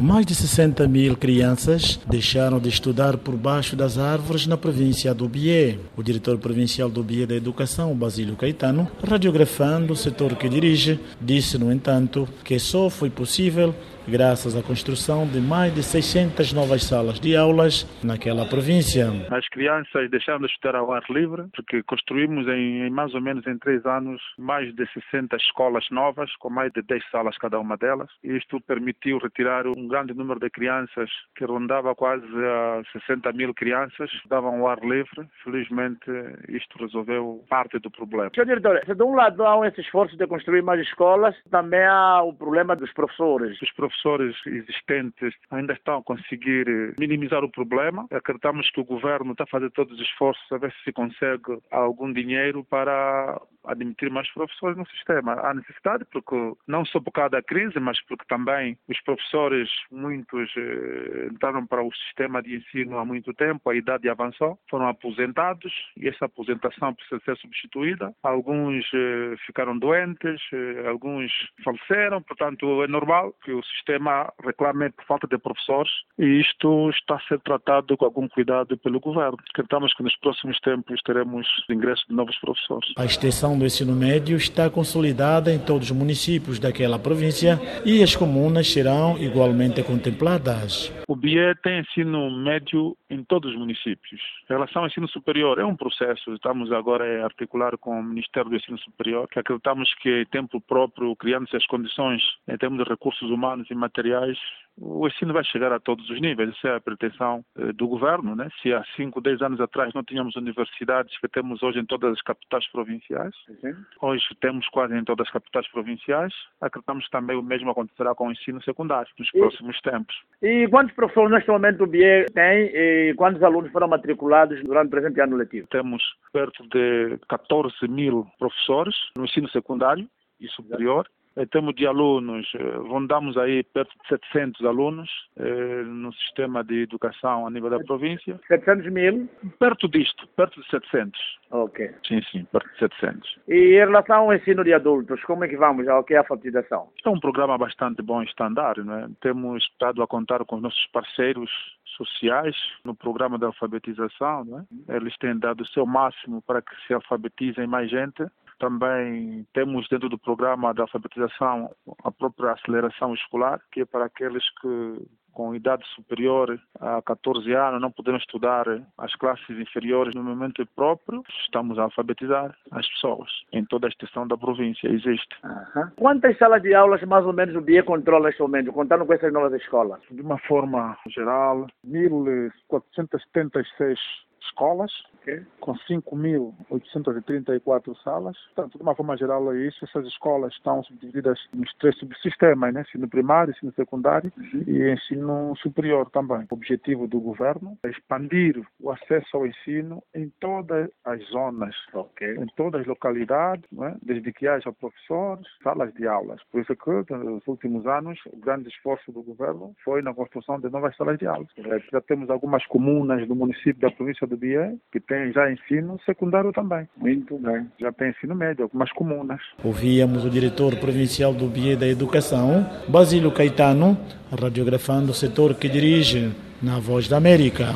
Mais de 60 mil crianças deixaram de estudar por baixo das árvores na província do Bié. O diretor provincial do Bié da Educação, Basílio Caetano, radiografando o setor que dirige, disse, no entanto, que só foi possível graças à construção de mais de 600 novas salas de aulas naquela província. As crianças deixaram de estudar ao ar livre, porque construímos em, em, mais ou menos em três anos mais de 60 escolas novas, com mais de 10 salas cada uma delas. Isto permitiu retirar um grande número de crianças, que rondava quase a 60 mil crianças, davam ao ar livre. Felizmente, isto resolveu parte do problema. Senhor diretor, se de um lado há esse esforço de construir mais escolas, também há o problema dos professores. Os professores professores existentes ainda estão a conseguir eh, minimizar o problema. Acreditamos que o governo está a fazer todos os esforços a ver se consegue algum dinheiro para admitir mais professores no sistema. Há necessidade, porque não só por causa da crise, mas porque também os professores, muitos eh, entraram para o sistema de ensino há muito tempo, a idade avançou, foram aposentados e essa aposentação precisa ser substituída. Alguns eh, ficaram doentes, eh, alguns faleceram, portanto é normal que o sistema reclame por falta de professores e isto está a ser tratado com algum cuidado pelo governo. Acreditamos que nos próximos tempos teremos ingresso de novos professores. A extensão do ensino médio está consolidada em todos os municípios daquela província e as comunas serão igualmente contempladas. O BIE tem ensino médio em todos os municípios. Em relação ao ensino superior, é um processo. Estamos agora a articular com o Ministério do Ensino Superior, que acreditamos que, em tempo próprio, criando-se as condições em termos de recursos humanos e materiais, o ensino vai chegar a todos os níveis. Essa é a pretensão eh, do governo. Né? Se há 5, 10 anos atrás não tínhamos universidades que temos hoje em todas as capitais provinciais, uhum. hoje temos quase em todas as capitais provinciais, acreditamos que também o mesmo acontecerá com o ensino secundário nos e, próximos tempos. E quantos professores neste momento o BIE tem e quantos alunos foram matriculados durante o presente ano letivo? Temos perto de 14 mil professores no ensino secundário e superior em termos de alunos, eh, rondamos aí perto de 700 alunos eh, no sistema de educação a nível da província. 700 mil? Perto disto, perto de 700. Ok. Sim, sim, perto de 700. E em relação ao ensino de adultos, como é que vamos ao que é a alfabetização? É um programa bastante bom e standard, não é? Temos estado a contar com os nossos parceiros sociais no programa de alfabetização, não é? Eles têm dado o seu máximo para que se alfabetizem mais gente também temos dentro do programa de alfabetização a própria aceleração escolar, que é para aqueles que com idade superior a 14 anos não podem estudar as classes inferiores no momento próprio, estamos a alfabetizar as pessoas em toda a extensão da província. Existe. Uhum. Quantas salas de aulas mais ou menos o BIE controla neste momento, contando com essas novas escolas? De uma forma geral, 1.476 escolas, okay. com 5.834 salas. Portanto, de uma forma geral, é isso. Essas escolas estão subdivididas nos três subsistemas, né? ensino primário, ensino secundário uhum. e ensino superior também. O objetivo do governo é expandir o acesso ao ensino em todas as zonas, okay. em todas as localidades, né? desde que haja professores, salas de aulas. Por isso que, nos últimos anos, o grande esforço do governo foi na construção de novas salas de aulas. Já temos algumas comunas do município da província do Bia que tem já ensino secundário também. Muito bem. Já tem ensino médio, algumas comunas. Ouvíamos o diretor provincial do BIE da Educação, Basílio Caetano, radiografando o setor que dirige na Voz da América.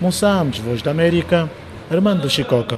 Moçambique, Voz da América, Armando Chicoca.